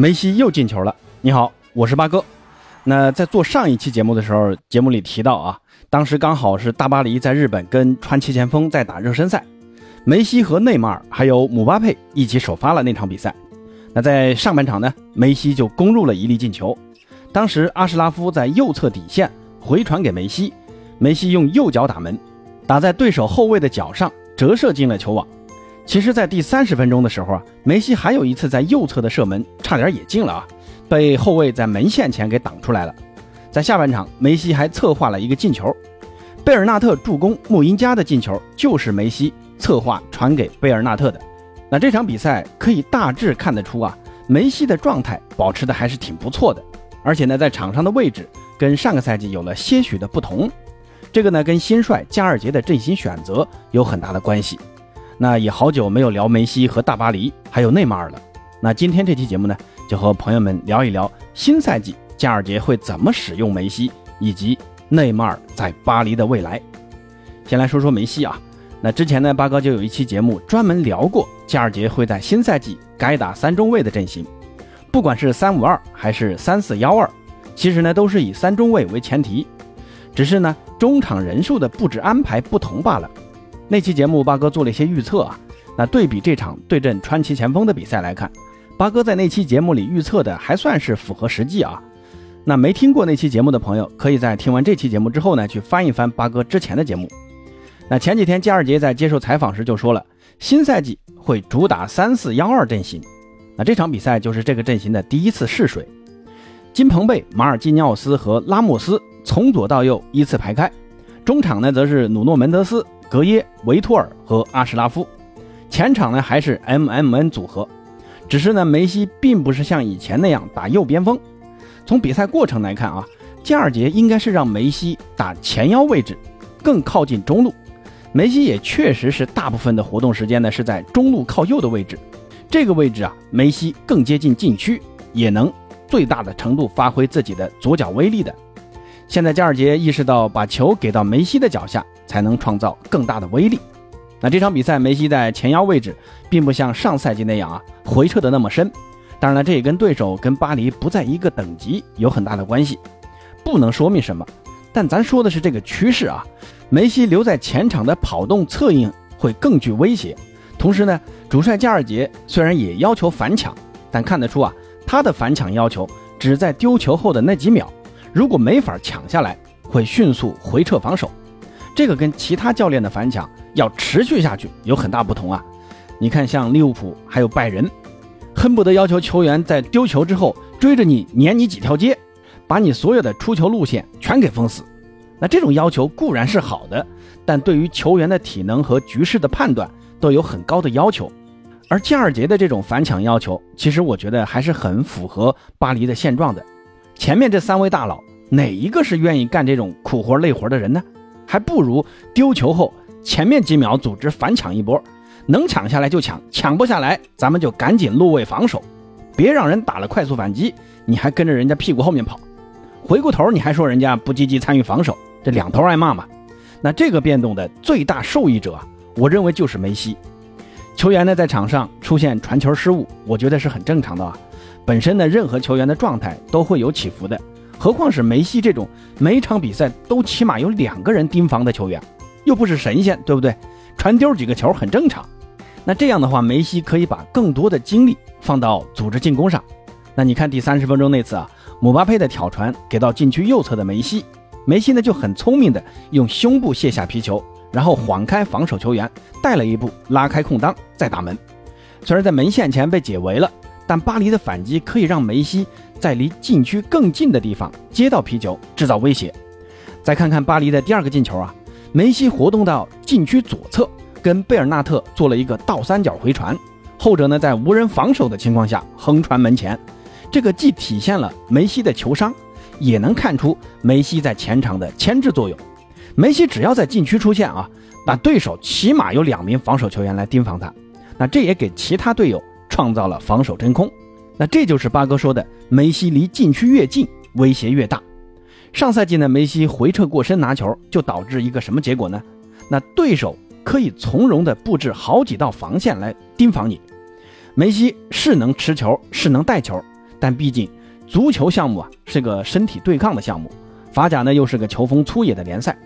梅西又进球了！你好，我是八哥。那在做上一期节目的时候，节目里提到啊，当时刚好是大巴黎在日本跟川崎前锋在打热身赛，梅西和内马尔还有姆巴佩一起首发了那场比赛。那在上半场呢，梅西就攻入了一粒进球。当时阿什拉夫在右侧底线回传给梅西，梅西用右脚打门，打在对手后卫的脚上，折射进了球网。其实，在第三十分钟的时候啊，梅西还有一次在右侧的射门，差点也进了啊，被后卫在门线前给挡出来了。在下半场，梅西还策划了一个进球，贝尔纳特助攻穆因加的进球就是梅西策划传给贝尔纳特的。那这场比赛可以大致看得出啊，梅西的状态保持的还是挺不错的，而且呢，在场上的位置跟上个赛季有了些许的不同，这个呢，跟新帅加尔杰的阵型选择有很大的关系。那也好久没有聊梅西和大巴黎，还有内马尔了。那今天这期节目呢，就和朋友们聊一聊新赛季加尔杰会怎么使用梅西以及内马尔在巴黎的未来。先来说说梅西啊，那之前呢，八哥就有一期节目专门聊过加尔杰会在新赛季改打三中卫的阵型，不管是三五二还是三四幺二，其实呢都是以三中卫为前提，只是呢中场人数的布置安排不同罢了。那期节目，八哥做了一些预测啊。那对比这场对阵川崎前锋的比赛来看，八哥在那期节目里预测的还算是符合实际啊。那没听过那期节目的朋友，可以在听完这期节目之后呢，去翻一翻八哥之前的节目。那前几天加尔杰在接受采访时就说了，新赛季会主打三四幺二阵型。那这场比赛就是这个阵型的第一次试水。金彭贝、马尔基尼奥斯和拉莫斯从左到右依次排开，中场呢则是努诺门德斯。格耶、维托尔和阿什拉夫，前场呢还是 M M N 组合，只是呢梅西并不是像以前那样打右边锋。从比赛过程来看啊，加尔杰应该是让梅西打前腰位置，更靠近中路。梅西也确实是大部分的活动时间呢是在中路靠右的位置，这个位置啊梅西更接近禁区，也能最大的程度发挥自己的左脚威力的。现在加尔杰意识到把球给到梅西的脚下。才能创造更大的威力。那这场比赛，梅西在前腰位置并不像上赛季那样啊回撤的那么深。当然了，这也跟对手跟巴黎不在一个等级有很大的关系，不能说明什么。但咱说的是这个趋势啊，梅西留在前场的跑动策应会更具威胁。同时呢，主帅加尔杰虽然也要求反抢，但看得出啊，他的反抢要求只在丢球后的那几秒，如果没法抢下来，会迅速回撤防守。这个跟其他教练的反抢要持续下去有很大不同啊！你看，像利物浦还有拜仁，恨不得要求球员在丢球之后追着你撵你几条街，把你所有的出球路线全给封死。那这种要求固然是好的，但对于球员的体能和局势的判断都有很高的要求。而加尔杰的这种反抢要求，其实我觉得还是很符合巴黎的现状的。前面这三位大佬，哪一个是愿意干这种苦活累活的人呢？还不如丢球后前面几秒组织反抢一波，能抢下来就抢，抢不下来咱们就赶紧落位防守，别让人打了快速反击，你还跟着人家屁股后面跑，回过头你还说人家不积极参与防守，这两头挨骂嘛。那这个变动的最大受益者，我认为就是梅西。球员呢在场上出现传球失误，我觉得是很正常的啊。本身呢任何球员的状态都会有起伏的。何况是梅西这种每场比赛都起码有两个人盯防的球员，又不是神仙，对不对？传丢几个球很正常。那这样的话，梅西可以把更多的精力放到组织进攻上。那你看第三十分钟那次啊，姆巴佩的挑传给到禁区右侧的梅西，梅西呢就很聪明的用胸部卸下皮球，然后晃开防守球员，带了一步拉开空当再打门。虽然在门线前被解围了，但巴黎的反击可以让梅西。在离禁区更近的地方接到皮球，制造威胁。再看看巴黎的第二个进球啊，梅西活动到禁区左侧，跟贝尔纳特做了一个倒三角回传，后者呢在无人防守的情况下横传门前。这个既体现了梅西的球商，也能看出梅西在前场的牵制作用。梅西只要在禁区出现啊，那对手起码有两名防守球员来盯防他，那这也给其他队友创造了防守真空。那这就是八哥说的，梅西离禁区越近，威胁越大。上赛季呢，梅西回撤过身拿球，就导致一个什么结果呢？那对手可以从容的布置好几道防线来盯防你。梅西是能持球，是能带球，但毕竟足球项目啊是个身体对抗的项目，法甲呢又是个球风粗野的联赛，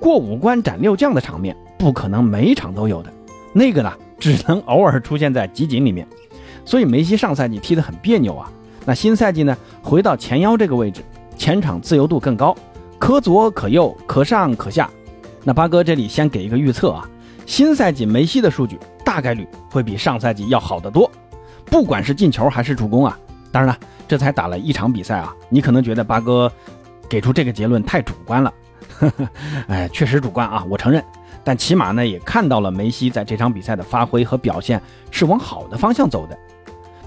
过五关斩六将的场面不可能每场都有的，那个呢只能偶尔出现在集锦里面。所以梅西上赛季踢得很别扭啊，那新赛季呢回到前腰这个位置，前场自由度更高，可左可右，可上可下。那八哥这里先给一个预测啊，新赛季梅西的数据大概率会比上赛季要好得多，不管是进球还是助攻啊。当然了，这才打了一场比赛啊，你可能觉得八哥给出这个结论太主观了，哎，确实主观啊，我承认。但起码呢也看到了梅西在这场比赛的发挥和表现是往好的方向走的。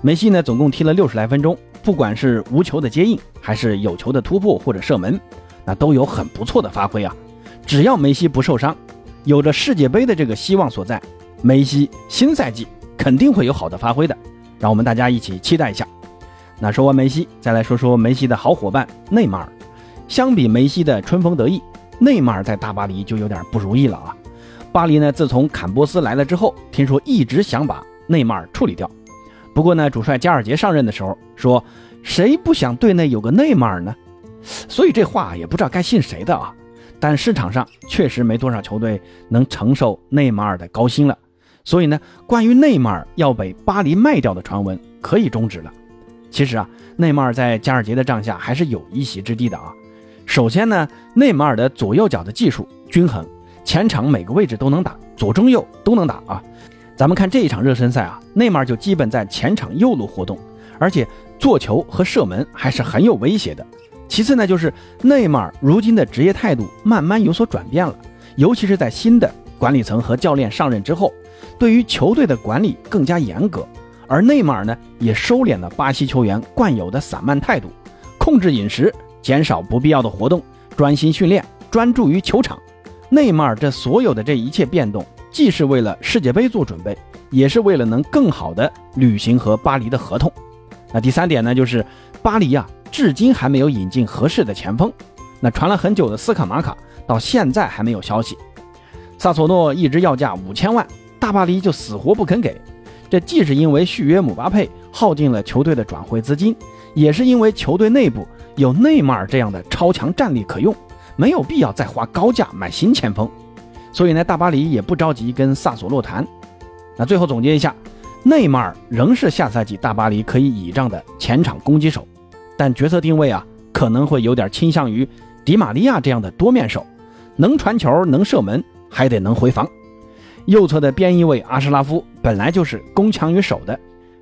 梅西呢总共踢了六十来分钟，不管是无球的接应，还是有球的突破或者射门，那都有很不错的发挥啊。只要梅西不受伤，有着世界杯的这个希望所在，梅西新赛季肯定会有好的发挥的。让我们大家一起期待一下。那说完梅西，再来说说梅西的好伙伴内马尔。相比梅西的春风得意，内马尔在大巴黎就有点不如意了啊。巴黎呢，自从坎波斯来了之后，听说一直想把内马尔处理掉。不过呢，主帅加尔杰上任的时候说，谁不想队内有个内马尔呢？所以这话也不知道该信谁的啊。但市场上确实没多少球队能承受内马尔的高薪了，所以呢，关于内马尔要被巴黎卖掉的传闻可以终止了。其实啊，内马尔在加尔杰的帐下还是有一席之地的啊。首先呢，内马尔的左右脚的技术均衡，前场每个位置都能打，左中右都能打啊。咱们看这一场热身赛啊，内马尔就基本在前场右路活动，而且做球和射门还是很有威胁的。其次呢，就是内马尔如今的职业态度慢慢有所转变了，尤其是在新的管理层和教练上任之后，对于球队的管理更加严格。而内马尔呢，也收敛了巴西球员惯有的散漫态度，控制饮食，减少不必要的活动，专心训练，专注于球场。内马尔这所有的这一切变动，既是为了世界杯做准备，也是为了能更好的履行和巴黎的合同。那第三点呢，就是巴黎啊。至今还没有引进合适的前锋，那传了很久的斯卡马卡到现在还没有消息。萨索诺一直要价五千万，大巴黎就死活不肯给。这既是因为续约姆巴佩耗尽了球队的转会资金，也是因为球队内部有内马尔这样的超强战力可用，没有必要再花高价买新前锋。所以呢，大巴黎也不着急跟萨索洛谈。那最后总结一下，内马尔仍是下赛季大巴黎可以倚仗的前场攻击手。但角色定位啊，可能会有点倾向于迪玛利亚这样的多面手，能传球，能射门，还得能回防。右侧的边翼位阿什拉夫本来就是攻强于守的，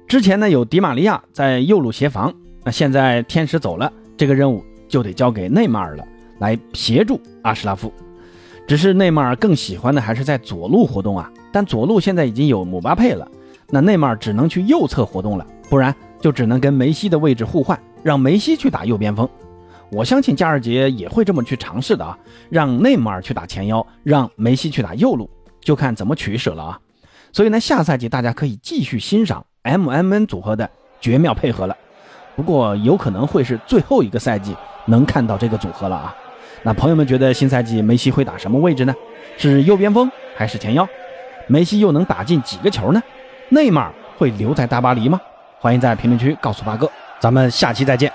之前呢有迪玛利亚在右路协防，那现在天使走了，这个任务就得交给内马尔了，来协助阿什拉夫。只是内马尔更喜欢的还是在左路活动啊，但左路现在已经有姆巴佩了，那内马尔只能去右侧活动了，不然就只能跟梅西的位置互换。让梅西去打右边锋，我相信加尔杰也会这么去尝试的啊。让内马尔去打前腰，让梅西去打右路，就看怎么取舍了啊。所以呢，下赛季大家可以继续欣赏 M M N 组合的绝妙配合了。不过有可能会是最后一个赛季能看到这个组合了啊。那朋友们觉得新赛季梅西会打什么位置呢？是右边锋还是前腰？梅西又能打进几个球呢？内马尔会留在大巴黎吗？欢迎在评论区告诉八哥。咱们下期再见。